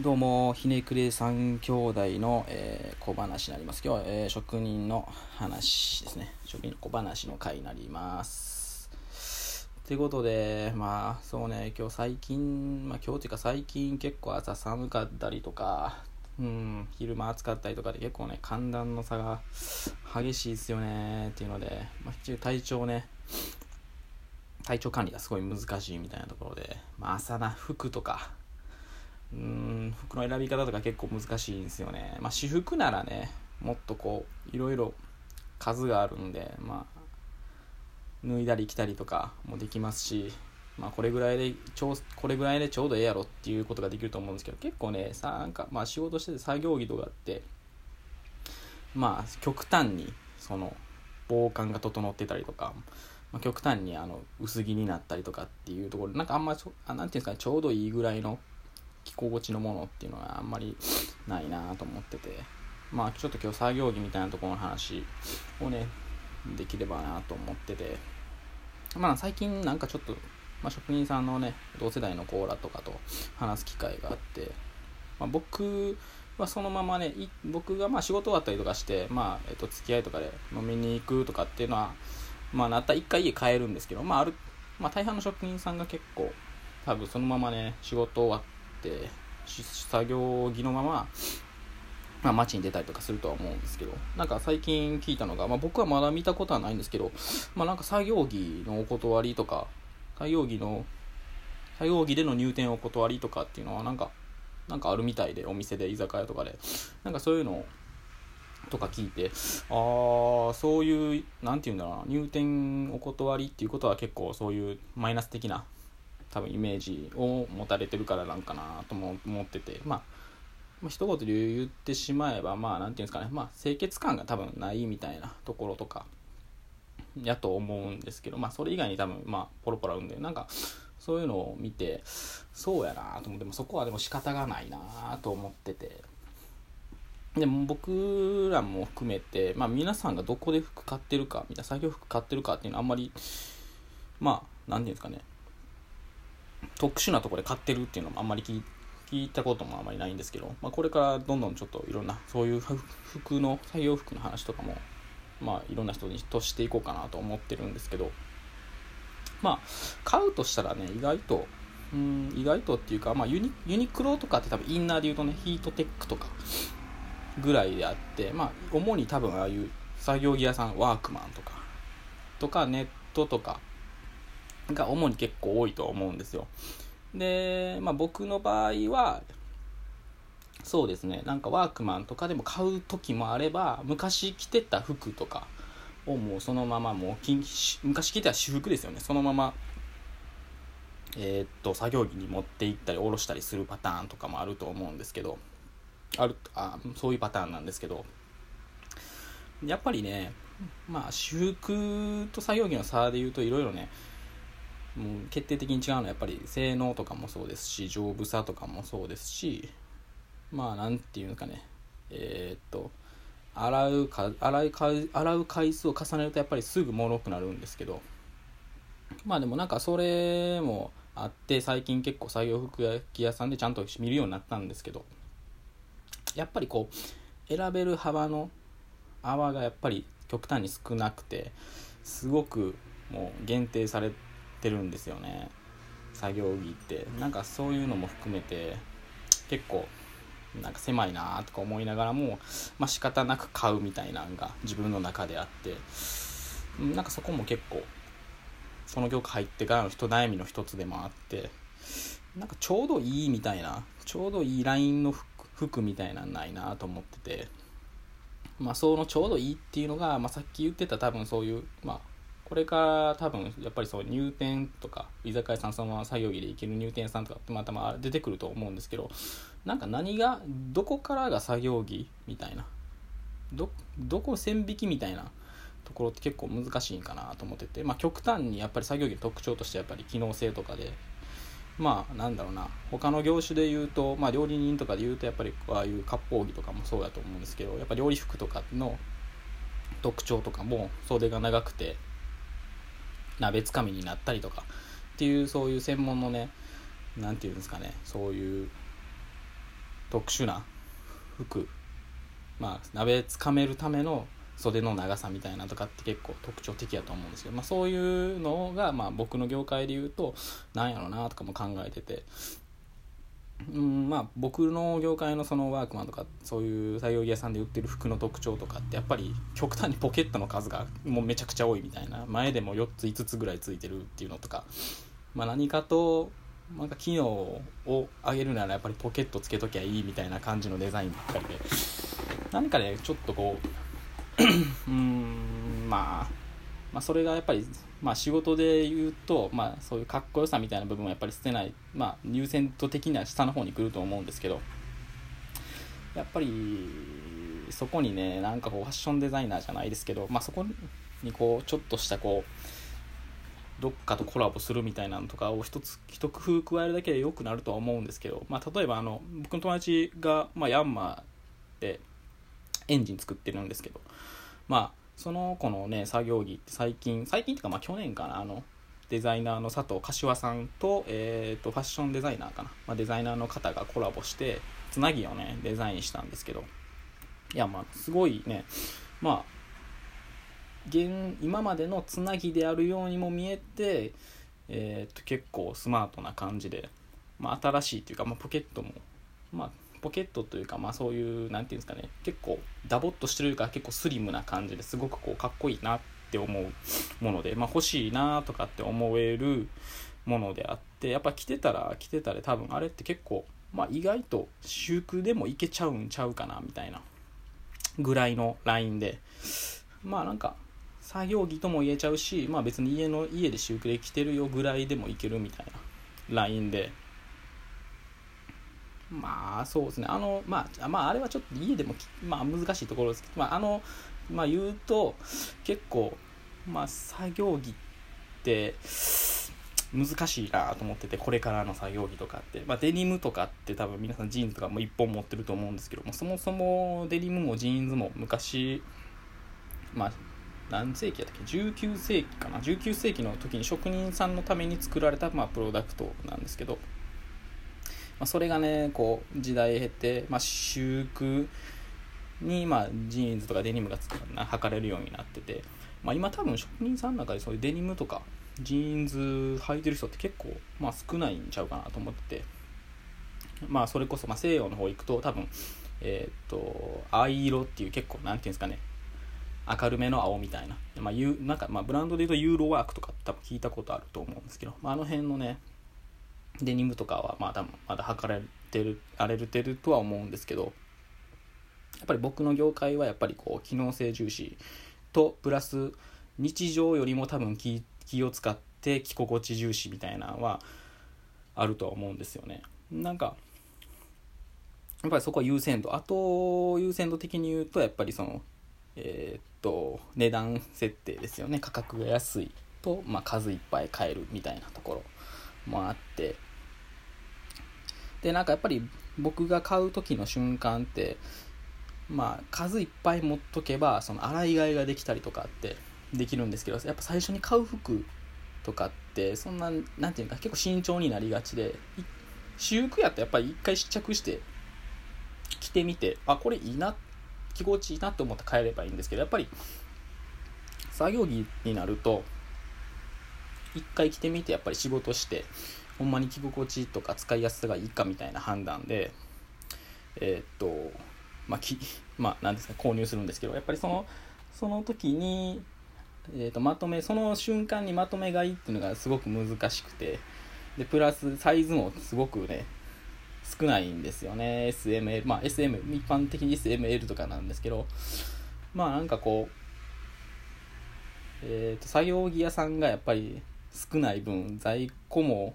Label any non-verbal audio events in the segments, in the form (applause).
どうも、ひねくれ三兄弟の、えー小話になります。今日は、えー職人の話ですね。職人の小話の回になります。ということで、まあ、そうね、今日最近、まあ今日っていうか最近結構朝寒かったりとか、うん、昼間暑かったりとかで結構ね、寒暖の差が激しいですよねっていうので、まあ、一応体調ね、体調管理がすごい難しいみたいなところで、まあ、朝な服とかうーん服の選び方とか結構難しいんですよね。まあ私服ならねもっとこういろいろ数があるんでまあ脱いだり着たりとかもできますしまあこれぐらいでちょうこれぐらいでちょうどええやろっていうことができると思うんですけど結構ねさなんかまあ仕事してて作業着とかってまあ極端にその防寒が整ってたりとか、まあ、極端にあの薄着になったりとかっていうところなんかあんまちょあなんていうんですかねちょうどいいぐらいの着心地のものっていうのはあんまりないなと思ってて。まあちょっと今日作業着みたいなところの話をねできればなと思ってて。まあ最近なんかちょっと、まあ、職人さんのね同世代のコーラとかと話す機会があって、まあ、僕はそのままね僕がまあ仕事終わったりとかしてまあ、えっと、付き合いとかで飲みに行くとかっていうのはまあなったら一回家帰るんですけどまああるまあ大半の職人さんが結構多分そのままね仕事終わって作業着のまま、まあ、街に出たりとかするとは思うんですけどなんか最近聞いたのが、まあ、僕はまだ見たことはないんですけど、まあ、なんか作業着のお断りとか作業着の作業着での入店お断りとかっていうのはなんかなんかあるみたいでお店で居酒屋とかで。なんかそういうのとか聞いてああそういうなんていうんだろうな入店お断りっていうことは結構そういうマイナス的な多分イメージを持たれてるからなんかなとも思ってて、まあ、まあ一言で言ってしまえばまあなんていうんですかね。まあ清潔感が多分ないみたいなところとかやと思うんですけどまあそれ以外に多分まあポロポロあるんでなんかそういうのを見てそうやなと思ってもそこはでも仕方がないなと思ってて。でも僕らも含めて、まあ、皆さんがどこで服買ってるかみたいな作業服買ってるかっていうのはあんまりまあ何ていうんですかね。特殊なとこで買ってるっていうのもあんまり聞いたこともあんまりないんですけど、まあ、これからどんどんちょっといろんなそういう服の作業服の話とかもまあいろんな人にとしていこうかなと思ってるんですけどまあ買うとしたらね意外とうん意外とっていうか、まあ、ユニユニクロとかって多分インナーで言うとねヒートテックとかぐらいであってまあ主に多分ああいう作業着屋さんワークマンとかとかネットとかが主に結構多いと思うんですよ。で、まあ、僕の場合はそうですね。なんかワークマンとかでも買う時もあれば昔着てた服とかをもうそのままもう昔着てた私服ですよね。そのままえー、っと作業着に持って行ったり下ろしたりするパターンとかもあると思うんですけどあるあそういうパターンなんですけどやっぱりねまあ私服と作業着の差で言うといろいろねもう決定的に違うのはやっぱり性能とかもそうですし丈夫さとかもそうですしまあなんていうのかね。えー、っと洗うか洗い洗う回数を重ねるとやっぱりすぐ脆くなるんですけどまあでもなんかそれもあって最近結構作業服屋屋さんでちゃんと見るようになったんですけどやっぱりこう選べる幅の泡がやっぱり極端に少なくてすごくもう限定されててるんですよね。作業着って。なんかそういうのも含めて結構なんか狭いなとか思いながらもまあ仕方なく買うみたいなのが自分の中であって。なんかそこも結構その業界入ってからの人悩みの一つでもあって。なんかちょうどいいみたいなちょうどいいラインの服みたいなんないなと思ってて。まあそのちょうどいいっていうのが、まあ、さっき言ってた多分そういうまあこれから多分やっぱりそう入店とか居酒屋さんそのまま作業着で行ける入店さんとかってまたま出てくると思うんですけどなんか何がどこからが作業着みたいなどどこ線引きみたいなところって結構難しいんかなと思ってて、まあ、極端にやっぱり作業着の特徴としてやっぱり機能性とかでまあなんだろうな他の業種で言うと、まあ、料理人とかで言うとやっぱりああいう割烹着とかもそうだと思うんですけどやっぱ料理服とかの特徴とかも袖が長くて鍋つかみになったりとかっていうそういう専門のね何て言うんですかねそういう特殊な服。まあ鍋つかめるための袖の長さみたいなとかって結構特徴的やと思うんですけど、まあ、そういうのがまあ僕の業界で言うと何やろなとかも考えてて。うんまあ僕の業界のそのワークマンとかそういう作業着屋さんで売ってる服の特徴とかってやっぱり極端にポケットの数がもうめちゃくちゃ多いみたいな前でも4つ5つぐらいついてるっていうのとか、まあ、何かとなんか機能を上げるならやっぱりポケットつけときゃいいみたいな感じのデザインばっかりで何かねちょっとこう (clears throat) うんまあまあそれがやっぱりまあ仕事で言うとまあそういうかっこよさみたいな部分はやっぱり捨てないまあ優先度的には下の方に来ると思うんですけどやっぱりそこにねなんかこうファッションデザイナーじゃないですけどまあそこにこうちょっとしたこうどっかとコラボするみたいなのとかを一つ一工夫加えるだけで良くなるとは思うんですけど、まあ、例えばあの僕の友達が、まあ、ヤンマーでエンジン作ってるんですけどまあその子のね作業着って最近最近っていうかまあ去年かなあのデザイナーの佐藤柏さんと,、えーと、ファッションデザイナーかな、まあ、デザイナーの方がコラボしてつなぎをねデザインしたんですけど。いやまあすごいねまあ現今までのつなぎであるようにも見えて、えー、と結構スマートな感じで、まあ、新しいというか、まあ、ポケットも、まあ、ポケットというか、まあ、そういう何て言うんですかね結構ダボっとしてるから結構スリムな感じですごくこうかっこいいなって思うもので、まあ、欲しいなとかって思えるものであってやっぱ着てたら着てたら多分あれって結構、まあ、意外と私服でもいけちゃうんちゃうかなみたいなぐらいのラインでまあなんか作業着とも言えちゃうし、まあ別に家の、家で私服で着てるよぐらいでもいけるみたいなラインで、まあそうですね、あの、まあ、まああれはちょっと家でも、まあ難しいところですけど、まああの、まあ言うと、結構、まあ作業着って、難しいなと思っててこれからの作業着とかって、まあ、デニムとかって多分皆さんジーンズとかも1本持ってると思うんですけどもそもそもデニムもジーンズも昔まあ何世紀やったっけ？19世紀かな？19世紀の時に職人さんのために作られた、まあ、プロダクトなんですけど、まあ、それがねこう時代経て、まあ、私服に、まあ、ジーンズとかデニムが履かれるようになってて、まあ、今多分職人さんの中でそういうデニムとかジーンズ履いてる人って結構、まあ、少ないんちゃうかなと思っててまあそれこそ、まあ、西洋の方行くと多分えっ、と藍色っていう結構なんていうんですかね明るめの青みたいな,、まあ、なんかまあブランドで言うとユーロワークとか多分聞いたことあると思うんですけど、まあ、あの辺のねデニムとかはまあ多分まだ測られてる荒れてるとは思うんですけどやっぱり僕の業界はやっぱりこう機能性重視とプラス日常よりも多分気気を使って着心地重視みたいなのはあるとは思うんですよね。なんかやっぱりそこは優先度あと優先度的に言うとやっぱりそのえー、っと値段設定ですよね。価格が安いと、まあ、数いっぱい買えるみたいなところ。もあって。でなんかやっぱり僕が買う時の瞬間ってまあ数いっぱい持っとけばその洗い替えができたりとかってできるんですけどやっぱ最初に買う服とかってそんな何て言うか結構慎重になりがちで私服やったらやっぱり一回試着して着てみてあこれいいなって着心地いいなと思って帰ればいいんですけどやっぱり作業着になると一回着てみてやっぱり仕事してほんまに着心地とか使いやすさがいいかみたいな判断でえー、っとまあき (laughs) まあ何ですか購入するんですけどやっぱりそのその時に、えー、とまとめその瞬間にまとめ買いっていうのがすごく難しくてでプラスサイズもすごくね少ないんですよね。SML まあ SM 一般的に SML とかなんですけどまあなんかこうえーと、作業着屋さんがやっぱり少ない分在庫も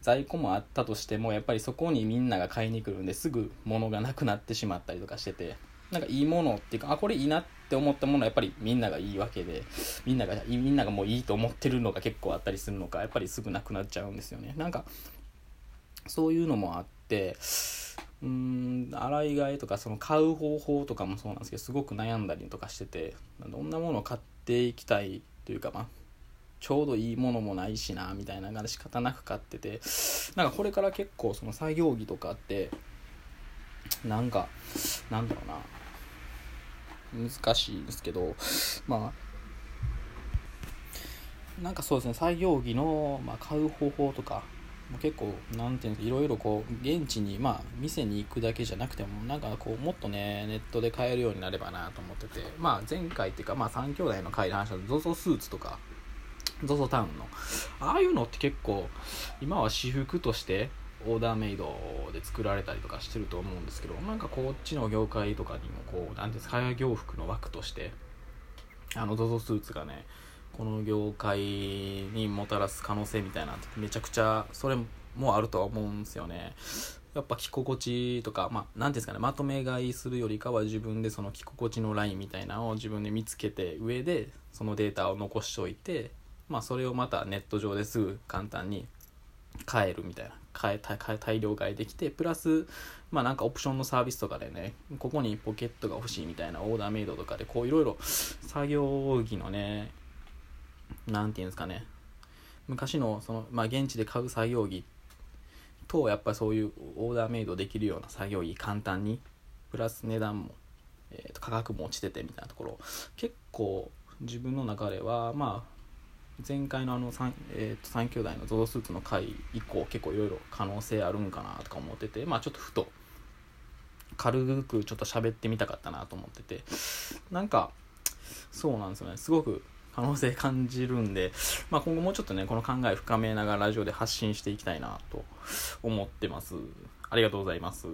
在庫もあったとしてもやっぱりそこにみんなが買いに来るんですぐ物がなくなってしまったりとかしててなんかいいものっていうかあこれいいなって思ったものはやっぱりみんながいいわけでみんながみんながもういいと思ってるのが結構あったりするのかやっぱりすぐなくなっちゃうんですよね。なんかそういうのもあってってうん洗い替えとかその買う方法とかもそうなんですけどすごく悩んだりとかしててどんなものを買っていきたいというかまあちょうどいいものもないしなみたいな感じ仕方なく買ってて。なんかこれから結構その作業着とかってなんかなんだろうな。難しいですけどまあなんかそうですね作業着の、まあ、買う方法とか結構なんていうんですかいろいろこう現地にまあ店に行くだけじゃなくてもなんかこうもっとねネットで買えるようになればなと思ってて。まあ前回っていうかまあ3兄弟の回で話した ZOZO スーツとか ZOZO タウンの。ああいうのって結構今は私服としてオーダーメイドで作られたりとかしてると思うんですけどなんかこっちの業界とかにもこう何ですか作業服の枠としてあの ZOZO スーツがねこの業界にもたらす可能性みたいなめちゃくちゃそれもあるとは思うんですよね。やっぱ着心地とかまあ何ですかねまとめ買いするよりかは自分でその着心地のラインみたいなのを自分で見つけて上でそのデータを残しておいてまあそれをまたネット上ですぐ簡単に買えるみたいな買え大量買いできてプラスまあなんかオプションのサービスとかでねここにポケットが欲しいみたいなオーダーメイドとかでこういろいろ作業着のね何て言うんですかね。昔のその、まあ、現地で買う作業着とやっぱりそういうオーダーメイドできるような作業着簡単にプラス値段も、えー、と価格も落ちててみたいなところ。結構自分の中ではまあ前回のあの 3,、えー、と3兄弟のゾゾスーツの回以降結構いろいろ可能性あるんかなとか思っててまあちょっとふと軽くちょっと喋ってみたかったなと思っててなんかそうなんですよね。すごく可能性感じるんで、まあ、今後もうちょっとねこの考え深めながらラジオで発信していきたいなと思ってます。ありがとうございます。